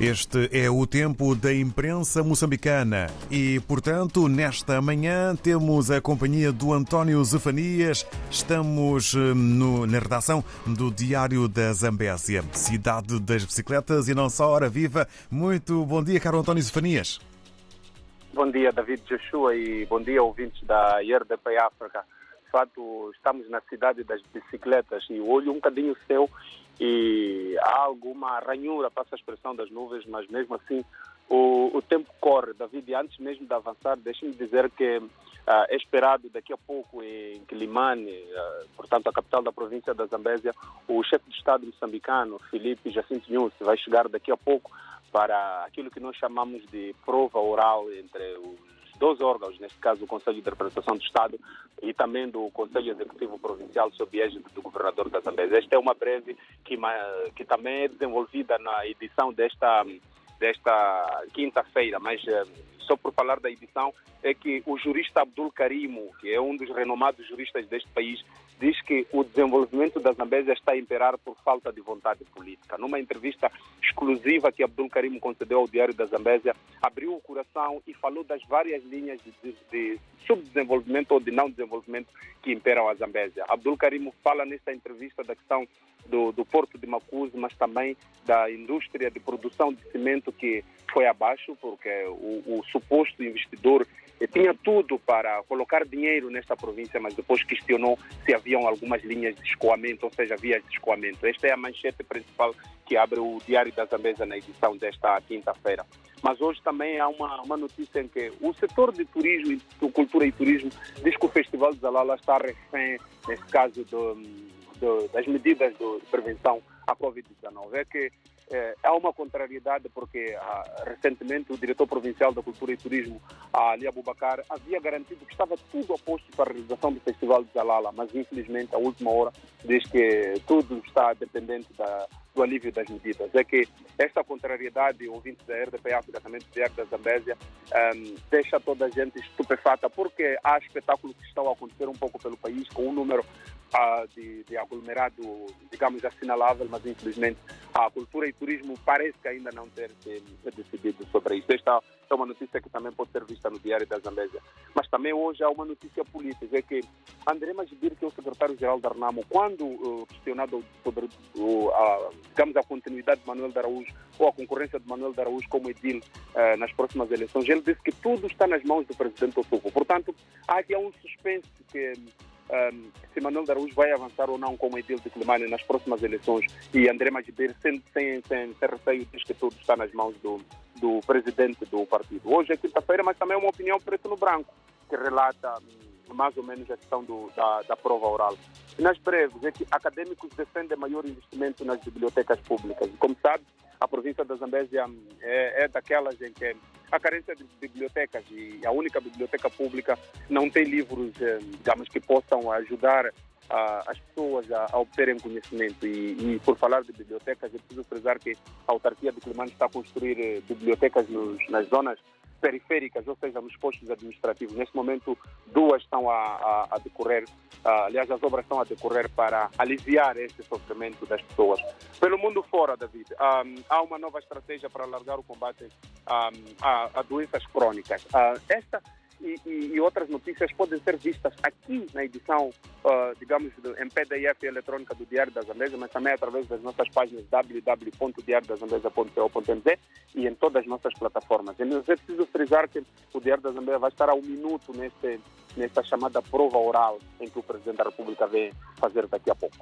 Este é o tempo da imprensa moçambicana e, portanto, nesta manhã temos a companhia do António Zefanias. Estamos eh, no, na redação do Diário da Zambésia, cidade das bicicletas e não só hora viva. Muito bom dia, caro António Zefanias. Bom dia, David Joshua, e bom dia, ouvintes da IRDP África. De fato, estamos na cidade das bicicletas e olho um bocadinho o céu e alguma ranhura, passa a expressão das nuvens, mas mesmo assim o, o tempo corre. David, antes mesmo de avançar, deixe-me dizer que uh, é esperado daqui a pouco em Quilimane, uh, portanto a capital da província da Zambésia, o chefe de Estado moçambicano, Felipe Jacinto Nunes, vai chegar daqui a pouco para aquilo que nós chamamos de prova oral entre os dois órgãos, neste caso o Conselho de Interpretação do Estado e também do Conselho Executivo Provincial sob égide do Governador da Zambésia. Esta é uma breve que, que também é desenvolvida na edição desta, desta quinta-feira, mas eh, só por falar da edição, é que o jurista Abdul Karimo, que é um dos renomados juristas deste país, diz que o desenvolvimento da Zambésia está a imperar por falta de vontade política. Numa entrevista exclusiva que Abdul Karim concedeu ao Diário da Zambésia, abriu o coração e falou das várias linhas de, de, de subdesenvolvimento ou de não desenvolvimento que imperam a Zambésia. Abdul Karim fala nesta entrevista da questão do, do porto de Macuso, mas também da indústria de produção de cimento que foi abaixo, porque o, o suposto investidor tinha tudo para colocar dinheiro nesta província, mas depois questionou se haviam algumas linhas de escoamento, ou seja, vias de escoamento. Esta é a manchete principal que abre o Diário da Zambesa na edição desta quinta-feira. Mas hoje também há uma, uma notícia em que o setor de turismo, de cultura e turismo, diz que o Festival de Zalala está refém, neste caso, do, do, das medidas de prevenção à Covid-19. É que é, há uma contrariedade porque ah, recentemente o diretor provincial da Cultura e Turismo, Ali Abubacar, havia garantido que estava tudo a posto para a realização do Festival de Zalala, mas infelizmente, à última hora, diz que tudo está dependente da, do alívio das medidas. É que esta contrariedade, ouvintes da RDP África, também Diário da Zambésia, um, deixa toda a gente estupefata, porque há espetáculos que estão a acontecer um pouco pelo país, com um número uh, de, de aglomerado, digamos, assinalável, mas infelizmente a cultura e turismo parece que ainda não ter decidido sobre isso. Esta é uma notícia que também pode ser vista no Diário da Zambésia. Mas também hoje há uma notícia política, é que André Magibir, que é o secretário-geral da Arnamo, quando uh, questionado sobre uh, a, digamos, a continuidade de Manuel de Araújo ou a concorrência de Manuel de Araújo como edil uh, nas próximas eleições, ele disse que tudo está nas mãos do presidente Otuco. Portanto, há aqui um suspense que um, se Manuel Araújo vai avançar ou não como edil de Climane nas próximas eleições e André Magibir, sem, sem, sem, sem receio, diz que tudo está nas mãos do, do presidente do partido. Hoje é quinta-feira, mas também é uma opinião preto no branco, que relata hum, mais ou menos a questão do, da, da prova oral. E nas breves, é que acadêmicos defendem maior investimento nas bibliotecas públicas. Como sabe, a província da Zambésia hum, é, é daquelas em que a carência de bibliotecas e a única biblioteca pública não tem livros, eh, digamos, que possam ajudar as pessoas a, a, obterem conhecimento. E, e, por falar de bibliotecas, é preciso frisar que a autarquia de Climane está a construir eh, bibliotecas nos, nas zonas periféricas, ou seja, nos postos administrativos. Neste momento, duas estão a, a, a decorrer, aliás, as obras estão a decorrer para aliviar este sofrimento das pessoas. Pelo mundo fora, David, um, há uma nova estratégia para alargar o combate um, a, doenças crônicas. Uh, esta e, e, e, outras notícias podem ser vistas aqui na edição, uh, digamos, do, em PDF eletrônica do Diário da Zambesa, mas também através das nossas páginas www.diariodazambesa.co.mz e em todas as nossas plataformas. E é preciso frisar que o Diário da Zambesa vai estar a um minuto neste, nesta chamada prova oral em que o Presidente da República vem fazer daqui a pouco.